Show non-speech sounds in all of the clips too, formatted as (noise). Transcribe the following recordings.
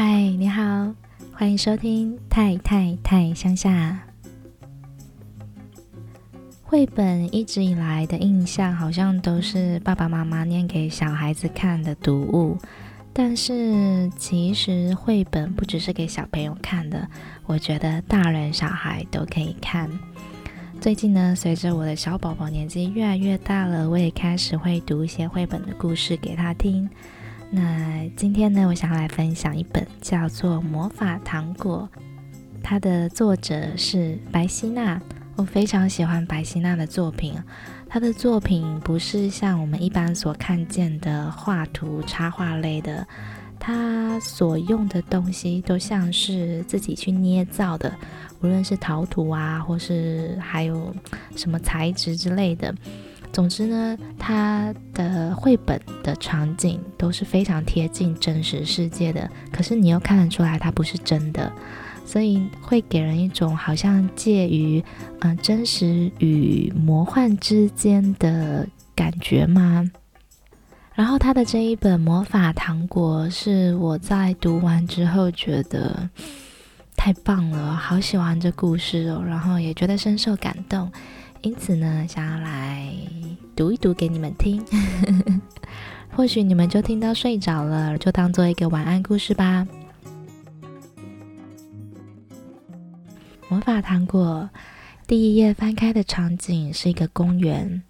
嗨，你好，欢迎收听《太太太乡下》。绘本一直以来的印象好像都是爸爸妈妈念给小孩子看的读物，但是其实绘本不只是给小朋友看的，我觉得大人小孩都可以看。最近呢，随着我的小宝宝年纪越来越大了，我也开始会读一些绘本的故事给他听。那今天呢，我想来分享一本叫做《魔法糖果》，它的作者是白希娜。我非常喜欢白希娜的作品，她的作品不是像我们一般所看见的画图插画类的。她所用的东西都像是自己去捏造的，无论是陶土啊，或是还有什么材质之类的。总之呢，他的绘本的场景都是非常贴近真实世界的，可是你又看得出来它不是真的，所以会给人一种好像介于嗯、真实与魔幻之间的感觉吗？然后他的这一本《魔法糖果》是我在读完之后觉得太棒了，好喜欢这故事哦，然后也觉得深受感动，因此呢，想要来读一读给你们听。(laughs) 或许你们就听到睡着了，就当做一个晚安故事吧。魔法糖果第一页翻开的场景是一个公园，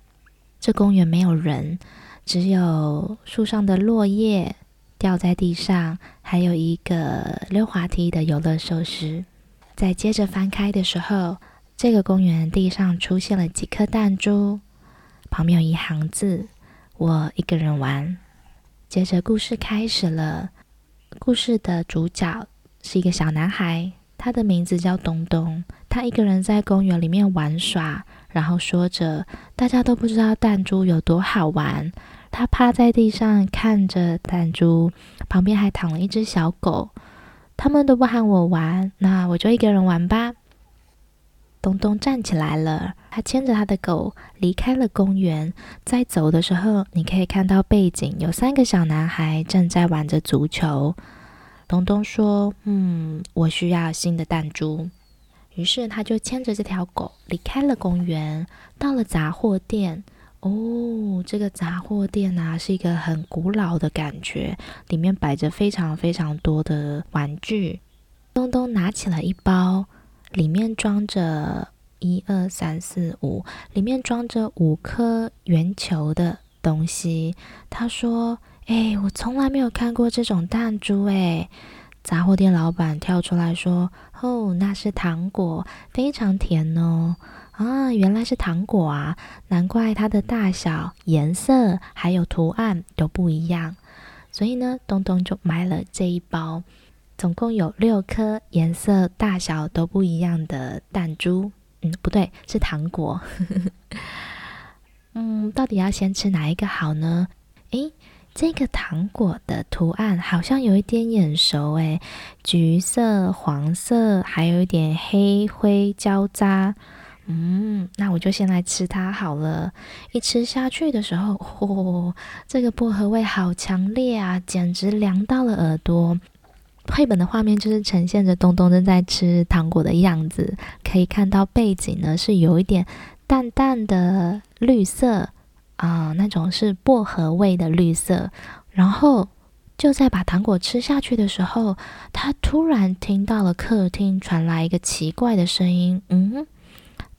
这公园没有人。只有树上的落叶掉在地上，还有一个溜滑梯的游乐设施。在接着翻开的时候，这个公园地上出现了几颗弹珠，旁边有一行字：“我一个人玩。”接着故事开始了。故事的主角是一个小男孩，他的名字叫东东。他一个人在公园里面玩耍，然后说着：“大家都不知道弹珠有多好玩。”他趴在地上看着弹珠，旁边还躺了一只小狗。他们都不喊我玩，那我就一个人玩吧。东东站起来了，他牵着他的狗离开了公园。在走的时候，你可以看到背景有三个小男孩正在玩着足球。东东说：“嗯，我需要新的弹珠。”于是他就牵着这条狗离开了公园，到了杂货店。哦，这个杂货店啊，是一个很古老的感觉，里面摆着非常非常多的玩具。东东拿起了一包，里面装着一二三四五，里面装着五颗圆球的东西。他说：“哎，我从来没有看过这种弹珠哎。”杂货店老板跳出来说：“哦，那是糖果，非常甜哦。”啊，原来是糖果啊！难怪它的大小、颜色还有图案都不一样。所以呢，东东就买了这一包，总共有六颗颜色、大小都不一样的弹珠。嗯，不对，是糖果。(laughs) 嗯，到底要先吃哪一个好呢？诶，这个糖果的图案好像有一点眼熟诶，橘色、黄色，还有一点黑灰交杂。嗯，那我就先来吃它好了。一吃下去的时候，嚯、这个薄荷味好强烈啊，简直凉到了耳朵。绘本的画面就是呈现着东东正在吃糖果的样子，可以看到背景呢是有一点淡淡的绿色啊、那种是薄荷味的绿色。然后就在把糖果吃下去的时候，他突然听到了客厅传来一个奇怪的声音，嗯。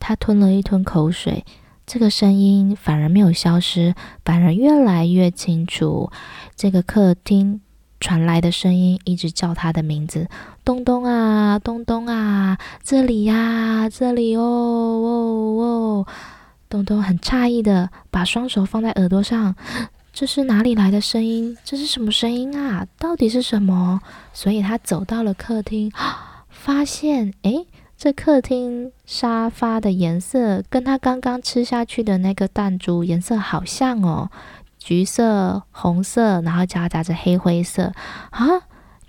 他吞了一吞口水，这个声音反而没有消失，反而越来越清楚。这个客厅传来的声音一直叫他的名字：“东东啊，东东啊，这里呀，这里哦哦哦！”东东很诧异的把双手放在耳朵上：“这是哪里来的声音？这是什么声音啊？到底是什么？”所以他走到了客厅，发现，诶。这客厅沙发的颜色跟他刚刚吃下去的那个弹珠颜色好像哦，橘色、红色，然后夹杂着黑灰色啊！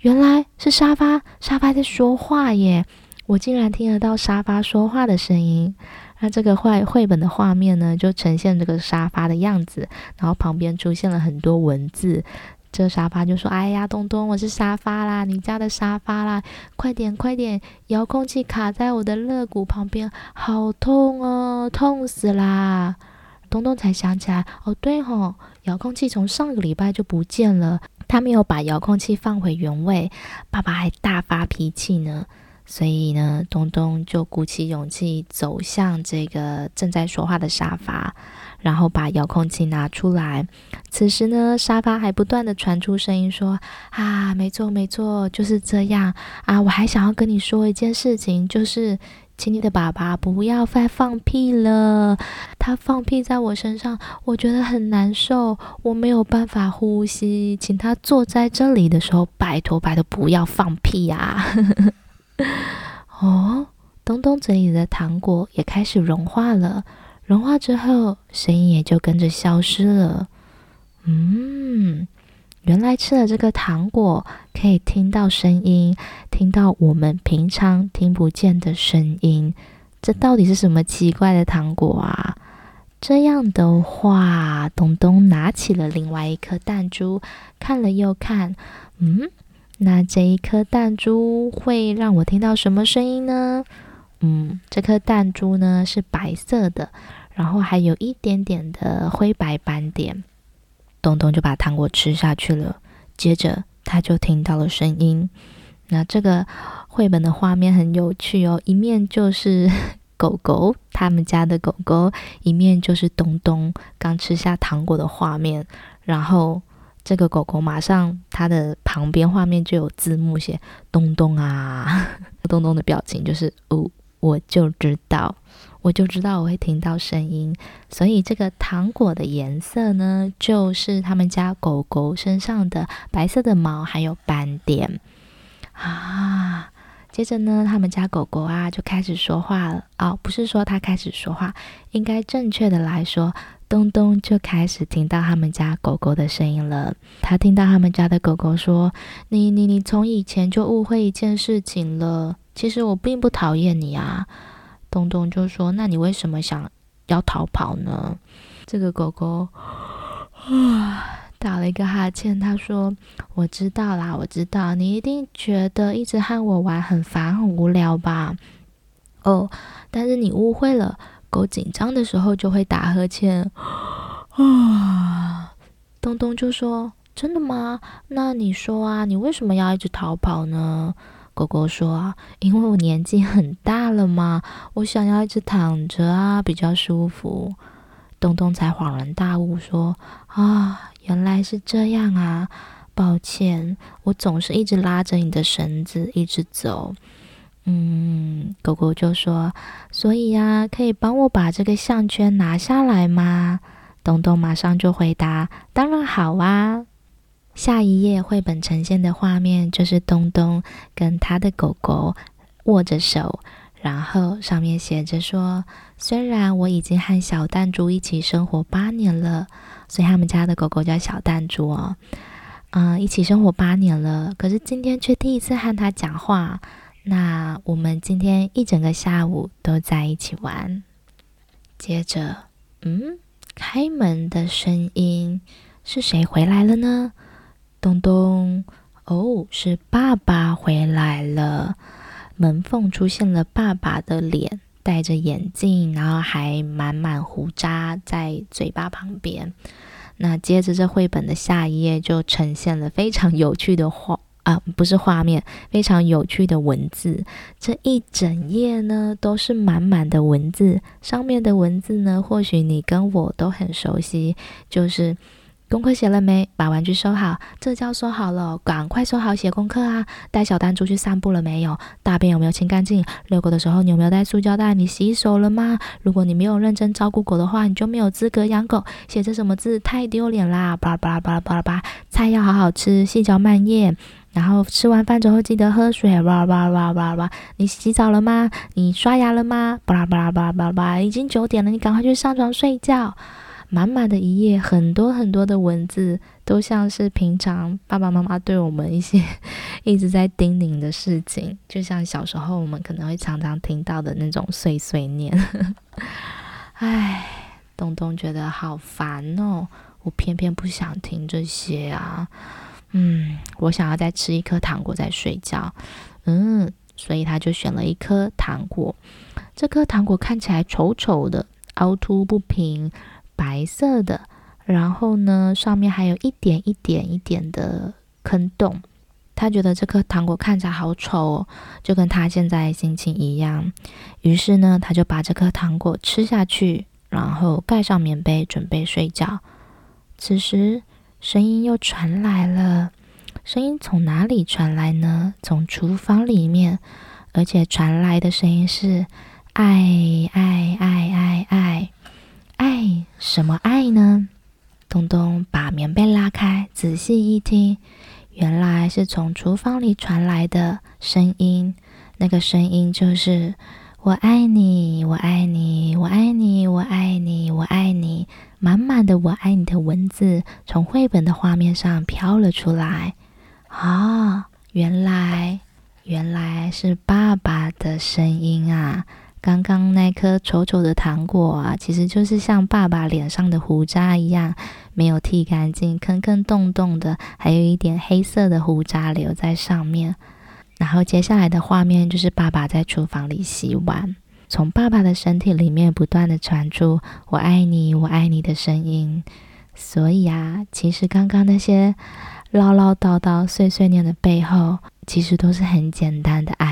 原来是沙发，沙发在说话耶！我竟然听得到沙发说话的声音。那这个绘绘本的画面呢，就呈现这个沙发的样子，然后旁边出现了很多文字。这沙发就说：“哎呀，东东，我是沙发啦，你家的沙发啦，快点快点，遥控器卡在我的肋骨旁边，好痛哦，痛死啦！”东东才想起来，哦对吼，遥控器从上个礼拜就不见了，他没有把遥控器放回原位，爸爸还大发脾气呢。所以呢，东东就鼓起勇气走向这个正在说话的沙发，然后把遥控器拿出来。此时呢，沙发还不断地传出声音说：“啊，没错没错，就是这样啊！我还想要跟你说一件事情，就是请你的爸爸不要再放屁了。他放屁在我身上，我觉得很难受，我没有办法呼吸。请他坐在这里的时候，拜托拜托不要放屁啊！” (laughs) 哦，东东嘴里的糖果也开始融化了，融化之后，声音也就跟着消失了。嗯，原来吃了这个糖果可以听到声音，听到我们平常听不见的声音。这到底是什么奇怪的糖果啊？这样的话，东东拿起了另外一颗弹珠，看了又看，嗯。那这一颗弹珠会让我听到什么声音呢？嗯，这颗弹珠呢是白色的，然后还有一点点的灰白斑点。东东就把糖果吃下去了，接着他就听到了声音。那这个绘本的画面很有趣哦，一面就是 (laughs) 狗狗，他们家的狗狗，一面就是东东刚吃下糖果的画面，然后。这个狗狗马上，它的旁边画面就有字幕写“东东啊”，(laughs) 东东的表情就是“哦，我就知道，我就知道我会听到声音”。所以这个糖果的颜色呢，就是他们家狗狗身上的白色的毛还有斑点啊。接着呢，他们家狗狗啊就开始说话了。哦，不是说它开始说话，应该正确的来说。东东就开始听到他们家狗狗的声音了。他听到他们家的狗狗说：“你你你从以前就误会一件事情了。其实我并不讨厌你啊。”东东就说：“那你为什么想要逃跑呢？”这个狗狗啊打了一个哈欠，他说：“我知道啦，我知道你一定觉得一直和我玩很烦很无聊吧？哦，但是你误会了。”狗紧张的时候就会打呵欠，啊！东东就说：“真的吗？那你说啊，你为什么要一直逃跑呢？”狗狗说：“因为我年纪很大了嘛，(laughs) 我想要一直躺着啊，比较舒服。”东东才恍然大悟说：“啊，原来是这样啊！抱歉，我总是一直拉着你的绳子一直走。”嗯，狗狗就说：“所以呀，可以帮我把这个项圈拿下来吗？”东东马上就回答：“当然好啊。”下一页绘本呈现的画面就是东东跟他的狗狗握着手，然后上面写着说：“虽然我已经和小弹珠一起生活八年了，所以他们家的狗狗叫小弹珠哦。嗯，一起生活八年了，可是今天却第一次和他讲话。”那我们今天一整个下午都在一起玩。接着，嗯，开门的声音是谁回来了呢？咚咚，哦，是爸爸回来了。门缝出现了爸爸的脸，戴着眼镜，然后还满满胡渣在嘴巴旁边。那接着，这绘本的下一页就呈现了非常有趣的画。啊，不是画面，非常有趣的文字。这一整页呢，都是满满的文字。上面的文字呢，或许你跟我都很熟悉，就是功课写了没？把玩具收好。这觉收好了，赶快收好写功课啊！带小弹珠去散步了没有？大便有没有清干净？遛狗的时候你有没有带塑胶袋？你洗手了吗？如果你没有认真照顾狗的话，你就没有资格养狗。写着什么字？太丢脸啦！巴拉巴拉巴拉巴拉巴，菜要好好吃，细嚼慢咽。然后吃完饭之后记得喝水，哇哇哇哇哇！你洗澡了吗？你刷牙了吗？巴拉巴拉巴拉巴拉巴拉！已经九点了，你赶快去上床睡觉。满满的一页，很多很多的文字，都像是平常爸爸妈妈对我们一些 (laughs) 一直在叮咛的事情，就像小时候我们可能会常常听到的那种碎碎念。(laughs) 唉，东东觉得好烦哦。我偏偏不想听这些啊。嗯，我想要再吃一颗糖果再睡觉。嗯，所以他就选了一颗糖果。这颗糖果看起来丑丑的，凹凸不平，白色的，然后呢，上面还有一点一点一点的坑洞。他觉得这颗糖果看起来好丑哦，就跟他现在心情一样。于是呢，他就把这颗糖果吃下去，然后盖上棉被准备睡觉。此时，声音又传来了。声音从哪里传来呢？从厨房里面，而且传来的声音是“爱爱爱爱爱爱”，什么爱呢？东东把棉被拉开，仔细一听。原来是从厨房里传来的声音，那个声音就是“我爱你，我爱你，我爱你，我爱你，我爱你”，满满的“我爱你”的文字从绘本的画面上飘了出来。啊，原来原来是爸爸的声音啊！刚刚那颗丑丑的糖果啊，其实就是像爸爸脸上的胡渣一样，没有剃干净，坑坑洞洞的，还有一点黑色的胡渣留在上面。然后接下来的画面就是爸爸在厨房里洗碗，从爸爸的身体里面不断的传出“我爱你，我爱你”的声音。所以啊，其实刚刚那些唠唠叨叨、碎碎念的背后，其实都是很简单的爱。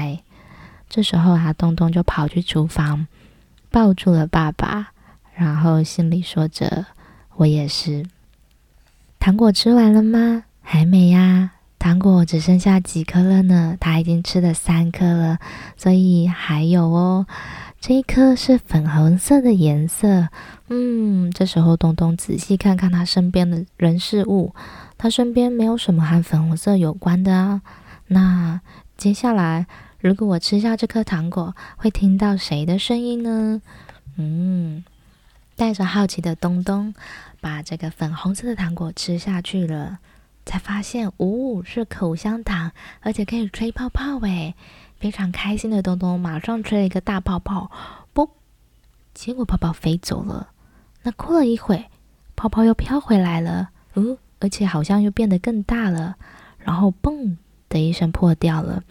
这时候啊，东东就跑去厨房，抱住了爸爸，然后心里说着：“我也是。”糖果吃完了吗？还没呀，糖果只剩下几颗了呢。他已经吃了三颗了，所以还有哦。这一颗是粉红色的颜色。嗯，这时候东东仔细看看他身边的人事物，他身边没有什么和粉红色有关的啊。那接下来。如果我吃下这颗糖果，会听到谁的声音呢？嗯，带着好奇的东东把这个粉红色的糖果吃下去了，才发现，哦，是口香糖，而且可以吹泡泡诶！非常开心的东东马上吹了一个大泡泡，不，结果泡泡飞走了。那过了一会，泡泡又飘回来了，哦，而且好像又变得更大了，然后嘣的一声破掉了。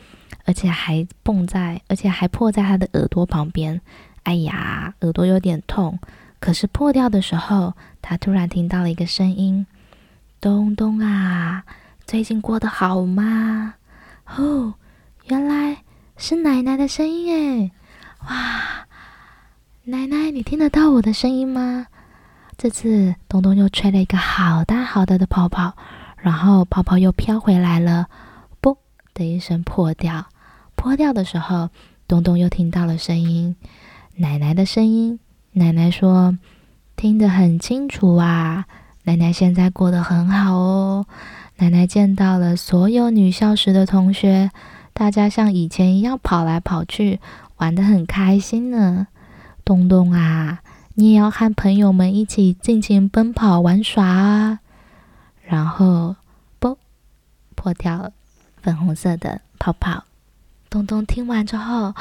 而且还蹦在，而且还破在他的耳朵旁边。哎呀，耳朵有点痛。可是破掉的时候，他突然听到了一个声音：“东东啊，最近过得好吗？”哦，原来是奶奶的声音诶！哇，奶奶，你听得到我的声音吗？这次东东又吹了一个好大好大的泡泡，然后泡泡又飘回来了，啵的一声破掉。破掉的时候，东东又听到了声音，奶奶的声音。奶奶说：“听得很清楚啊，奶奶现在过得很好哦。奶奶见到了所有女校时的同学，大家像以前一样跑来跑去，玩得很开心呢。东东啊，你也要和朋友们一起尽情奔跑玩耍啊。”然后，啵，破掉了粉红色的泡泡。东东听完之后，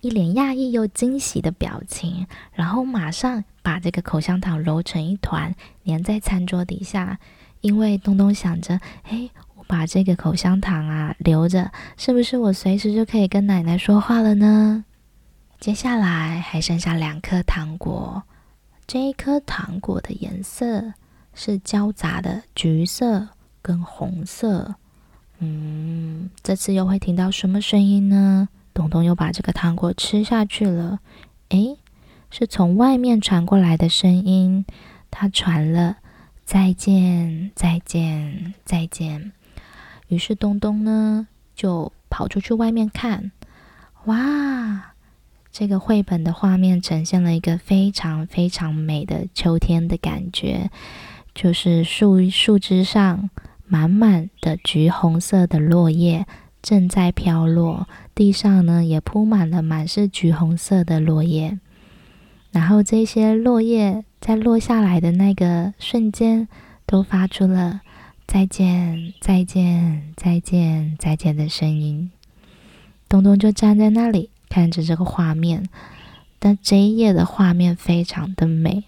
一脸讶异又惊喜的表情，然后马上把这个口香糖揉成一团，粘在餐桌底下。因为东东想着，哎，我把这个口香糖啊留着，是不是我随时就可以跟奶奶说话了呢？接下来还剩下两颗糖果，这一颗糖果的颜色是交杂的橘色跟红色。嗯，这次又会听到什么声音呢？东东又把这个糖果吃下去了。诶，是从外面传过来的声音，它传了“再见，再见，再见”。于是东东呢就跑出去外面看。哇，这个绘本的画面呈现了一个非常非常美的秋天的感觉，就是树树枝上。满满的橘红色的落叶正在飘落，地上呢也铺满了满是橘红色的落叶。然后这些落叶在落下来的那个瞬间，都发出了再见、再见、再见、再见的声音。东东就站在那里看着这个画面，但这一页的画面非常的美，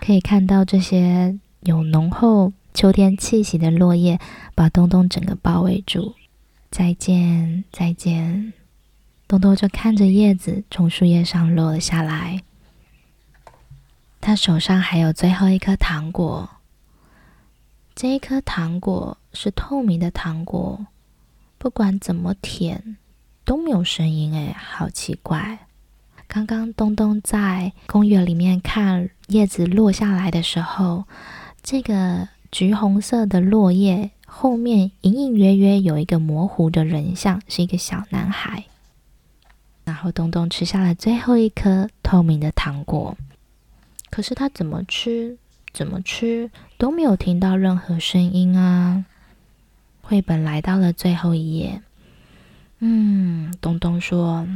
可以看到这些。有浓厚秋天气息的落叶把东东整个包围住。再见，再见。东东就看着叶子从树叶上落了下来。他手上还有最后一颗糖果，这一颗糖果是透明的糖果，不管怎么舔都没有声音，哎，好奇怪。刚刚东东在公园里面看叶子落下来的时候，这个橘红色的落叶后面隐隐约约有一个模糊的人像，是一个小男孩。然后东东吃下了最后一颗透明的糖果，可是他怎么吃怎么吃都没有听到任何声音啊！绘本来到了最后一页，嗯，东东说：“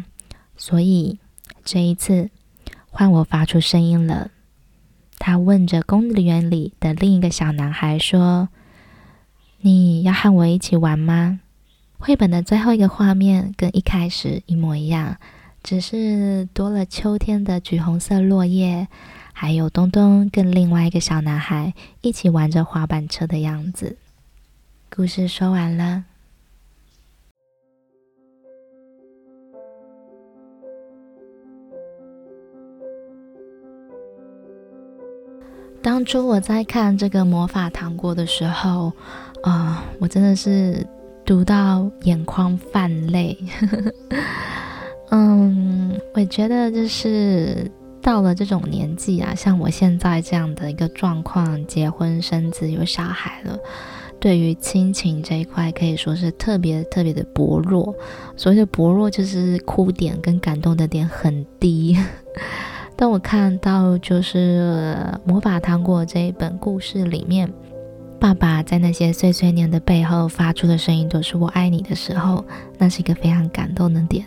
所以这一次换我发出声音了。”他问着公园里的另一个小男孩说：“你要和我一起玩吗？”绘本的最后一个画面跟一开始一模一样，只是多了秋天的橘红色落叶，还有东东跟另外一个小男孩一起玩着滑板车的样子。故事说完了。当初我在看这个魔法糖果的时候，啊、我真的是。读到眼眶泛泪，(laughs) 嗯，我觉得就是到了这种年纪啊，像我现在这样的一个状况，结婚生子有小孩了，对于亲情这一块可以说是特别特别的薄弱。所谓的薄弱，就是哭点跟感动的点很低。当我看到就是《魔法糖果》这一本故事里面。爸爸在那些碎碎念的背后发出的声音都是“我爱你”的时候，那是一个非常感动的点。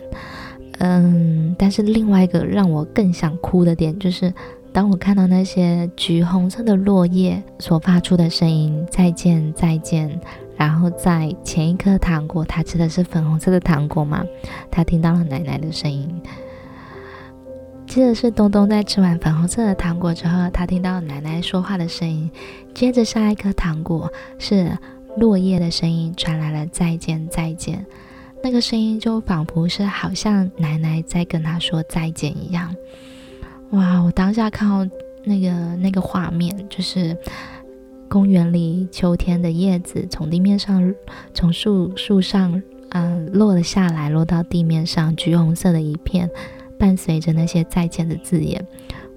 嗯，但是另外一个让我更想哭的点，就是当我看到那些橘红色的落叶所发出的声音“再见，再见”，然后在前一颗糖果，他吃的是粉红色的糖果嘛，他听到了奶奶的声音。记得是东东在吃完粉红色的糖果之后，他听到奶奶说话的声音。接着下一颗糖果是落叶的声音传来了，再见再见。那个声音就仿佛是好像奶奶在跟他说再见一样。哇！我当下看到那个那个画面，就是公园里秋天的叶子从地面上从树树上嗯落了下来，落到地面上，橘红色的一片。伴随着那些再见的字眼，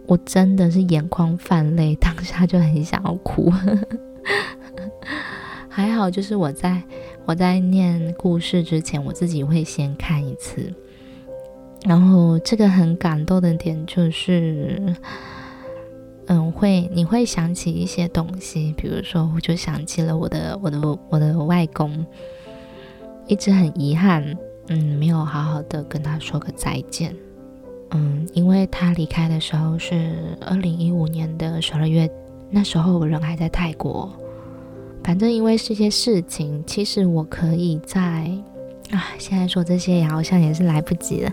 我真的是眼眶泛泪，当下就很想要哭。(laughs) 还好，就是我在我在念故事之前，我自己会先看一次。然后，这个很感动的点就是，嗯，会你会想起一些东西，比如说，我就想起了我的我的我的外公，一直很遗憾，嗯，没有好好的跟他说个再见。嗯，因为他离开的时候是二零一五年的十二月，那时候我人还在泰国。反正因为这些事情，其实我可以在啊，现在说这些也好像也是来不及了。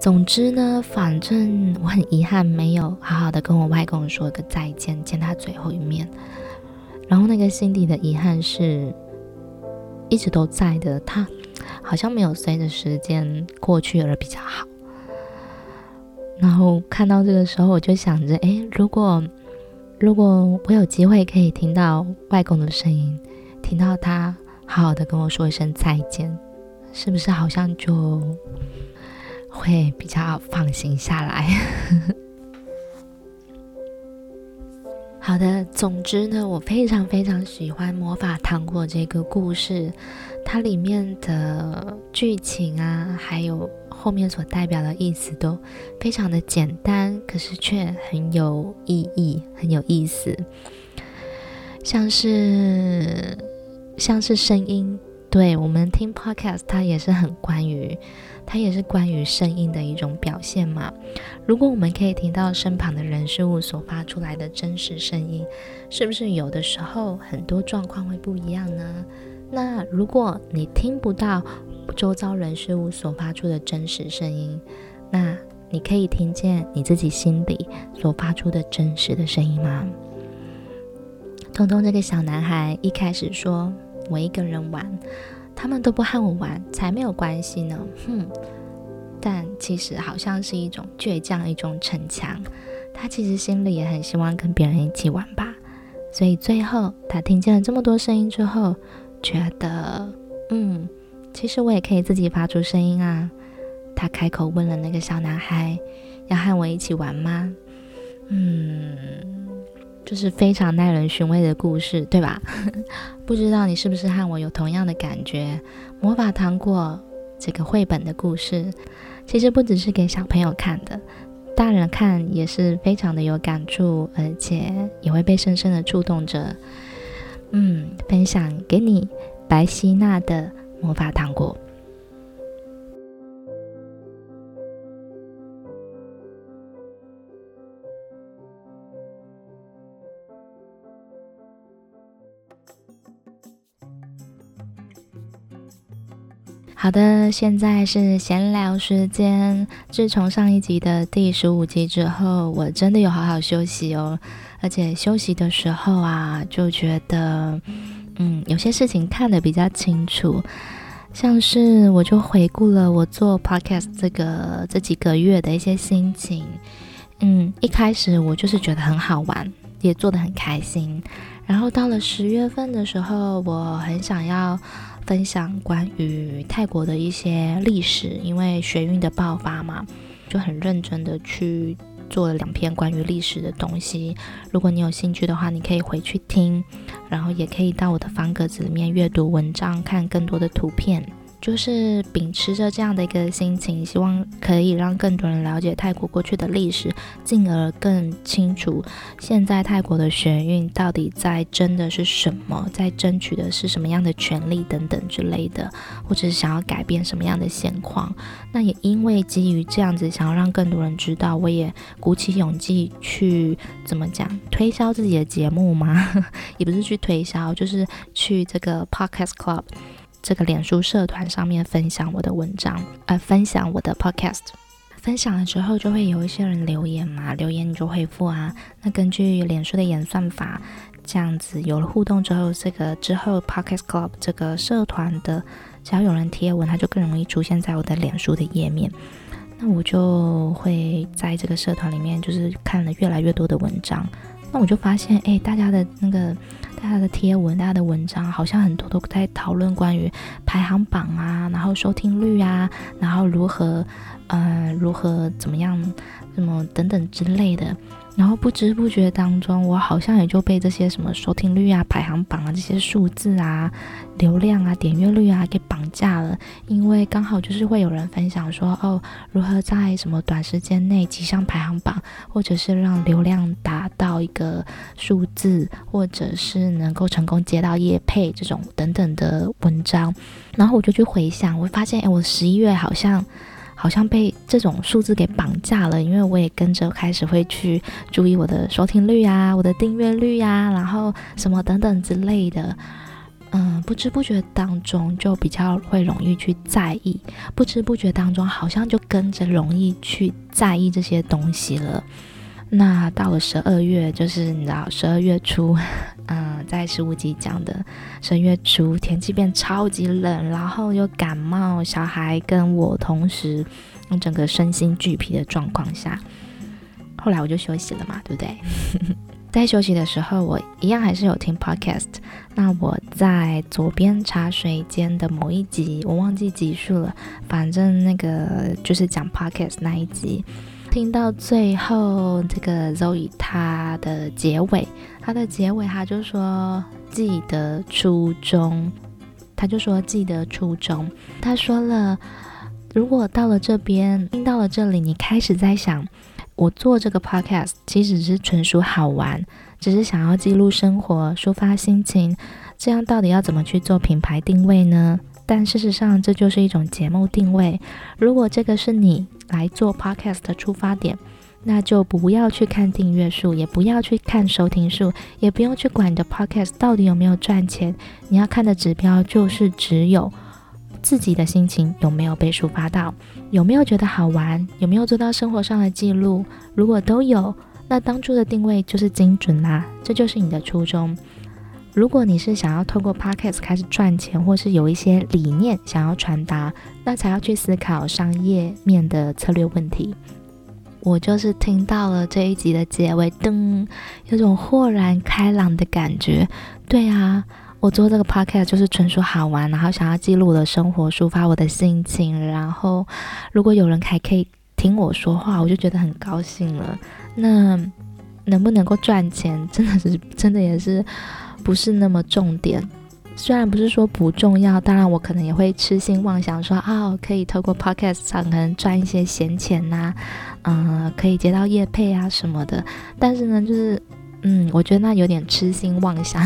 总之呢，反正我很遗憾没有好好的跟我外公说个再见，见他最后一面。然后那个心底的遗憾是一直都在的，他好像没有随着时间过去而比较好。然后看到这个时候，我就想着，哎，如果如果我有机会可以听到外公的声音，听到他好好的跟我说一声再见，是不是好像就会比较放心下来？(laughs) 好的，总之呢，我非常非常喜欢《魔法糖果》这个故事，它里面的剧情啊，还有。后面所代表的意思都非常的简单，可是却很有意义，很有意思。像是像是声音，对，我们听 podcast，它也是很关于，它也是关于声音的一种表现嘛。如果我们可以听到身旁的人事物所发出来的真实声音，是不是有的时候很多状况会不一样呢？那如果你听不到，周遭人事物所发出的真实声音，那你可以听见你自己心底所发出的真实的声音吗？东东这个小男孩一开始说：“我一个人玩，他们都不和我玩，才没有关系呢。”哼，但其实好像是一种倔强，一种逞强。他其实心里也很希望跟别人一起玩吧。所以最后他听见了这么多声音之后，觉得，嗯，其实我也可以自己发出声音啊。他开口问了那个小男孩：“要和我一起玩吗？”嗯，就是非常耐人寻味的故事，对吧？(laughs) 不知道你是不是和我有同样的感觉？魔法糖果这个绘本的故事，其实不只是给小朋友看的，大人看也是非常的有感触，而且也会被深深的触动着。嗯，分享给你白希娜的魔法糖果。好的，现在是闲聊时间。自从上一集的第十五集之后，我真的有好好休息哦。而且休息的时候啊，就觉得，嗯，有些事情看得比较清楚。像是我就回顾了我做 podcast 这个这几个月的一些心情。嗯，一开始我就是觉得很好玩，也做得很开心。然后到了十月份的时候，我很想要。分享关于泰国的一些历史，因为学运的爆发嘛，就很认真的去做了两篇关于历史的东西。如果你有兴趣的话，你可以回去听，然后也可以到我的方格子里面阅读文章，看更多的图片。就是秉持着这样的一个心情，希望可以让更多人了解泰国过去的历史，进而更清楚现在泰国的学运到底在争的是什么，在争取的是什么样的权利等等之类的，或者是想要改变什么样的现况。那也因为基于这样子，想要让更多人知道，我也鼓起勇气去怎么讲推销自己的节目吗？(laughs) 也不是去推销，就是去这个 Podcast Club。这个脸书社团上面分享我的文章，呃，分享我的 podcast，分享了之后就会有一些人留言嘛，留言你就回复啊。那根据脸书的演算法，这样子有了互动之后，这个之后 podcast club 这个社团的，只要有人贴文，它就更容易出现在我的脸书的页面。那我就会在这个社团里面，就是看了越来越多的文章。那我就发现，哎，大家的那个，大家的贴文，大家的文章，好像很多都在讨论关于排行榜啊，然后收听率啊，然后如何，呃，如何怎么样，什么等等之类的。然后不知不觉当中，我好像也就被这些什么收听率啊、排行榜啊这些数字啊、流量啊、点阅率啊给绑架了。因为刚好就是会有人分享说，哦，如何在什么短时间内挤上排行榜，或者是让流量达到一个数字，或者是能够成功接到业配这种等等的文章。然后我就去回想，我发现，哎，我十一月好像。好像被这种数字给绑架了，因为我也跟着开始会去注意我的收听率啊，我的订阅率啊，然后什么等等之类的，嗯，不知不觉当中就比较会容易去在意，不知不觉当中好像就跟着容易去在意这些东西了。那到了十二月，就是你知道十二月初，嗯，(laughs) 在十五集讲的十二月初，天气变超级冷，然后又感冒，小孩跟我同时，整个身心俱疲的状况下，后来我就休息了嘛，对不对？(laughs) 在休息的时候，我一样还是有听 podcast。那我在左边茶水间的某一集，我忘记集数了，反正那个就是讲 podcast 那一集。听到最后，这个 Zoe 他的结尾，他的结尾，他就说记得初衷，他就说记得初衷。他说了，如果到了这边，听到了这里，你开始在想，我做这个 podcast 其实是纯属好玩，只是想要记录生活、抒发心情，这样到底要怎么去做品牌定位呢？但事实上，这就是一种节目定位。如果这个是你来做 podcast 的出发点，那就不要去看订阅数，也不要去看收听数，也不用去管你的 podcast 到底有没有赚钱。你要看的指标就是只有自己的心情有没有被抒发到，有没有觉得好玩，有没有做到生活上的记录。如果都有，那当初的定位就是精准啦，这就是你的初衷。如果你是想要透过 Podcast 开始赚钱，或是有一些理念想要传达，那才要去思考商业面的策略问题。我就是听到了这一集的结尾，噔，有种豁然开朗的感觉。对啊，我做这个 Podcast 就是纯属好玩，然后想要记录我的生活，抒发我的心情。然后，如果有人还可以听我说话，我就觉得很高兴了。那能不能够赚钱，真的是，真的也是。不是那么重点，虽然不是说不重要，当然我可能也会痴心妄想说啊、哦，可以透过 podcast 上可能赚一些闲钱呐、嗯、可以接到业配啊什么的。但是呢，就是嗯，我觉得那有点痴心妄想，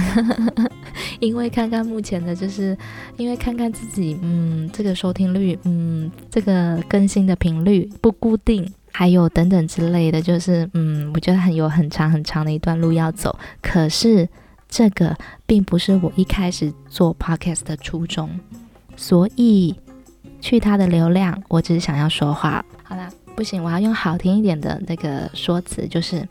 (laughs) 因为看看目前的，就是因为看看自己，嗯，这个收听率，嗯，这个更新的频率不固定，还有等等之类的，就是嗯，我觉得很有很长很长的一段路要走。可是。这个并不是我一开始做 podcast 的初衷，所以去他的流量，我只是想要说话。好啦，不行，我要用好听一点的那个说辞，就是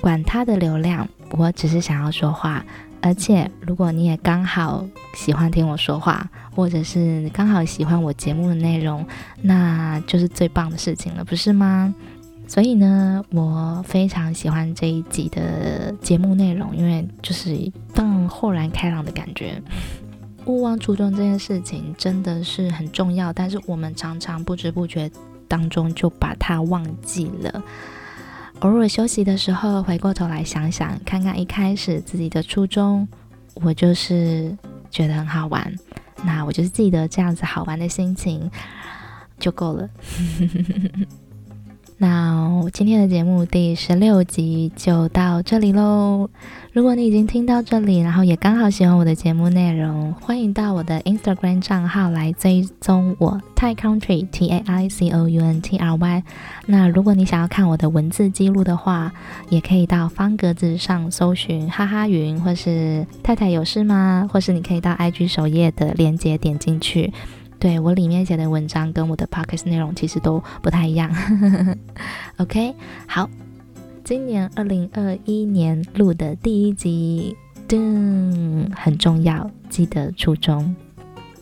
管他的流量，我只是想要说话。而且，如果你也刚好喜欢听我说话，或者是刚好喜欢我节目的内容，那就是最棒的事情了，不是吗？所以呢，我非常喜欢这一集的节目内容，因为就是当豁然开朗的感觉。勿忘初衷这件事情真的是很重要，但是我们常常不知不觉当中就把它忘记了。偶尔休息的时候，回过头来想想，看看一开始自己的初衷，我就是觉得很好玩，那我就是记得这样子好玩的心情就够了。那今天的节目第十六集就到这里喽。如果你已经听到这里，然后也刚好喜欢我的节目内容，欢迎到我的 Instagram 账号来追踪我 Tai Country T A I C O U N T R Y。那如果你想要看我的文字记录的话，也可以到方格子上搜寻哈哈云，或是太太有事吗？或是你可以到 IG 首页的链接点进去。对，我里面写的文章跟我的 p o c k e t 内容其实都不太一样。(laughs) OK，好，今年二零二一年录的第一集，噔，很重要，记得初衷。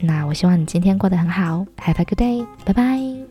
那我希望你今天过得很好，Have a good day，拜拜。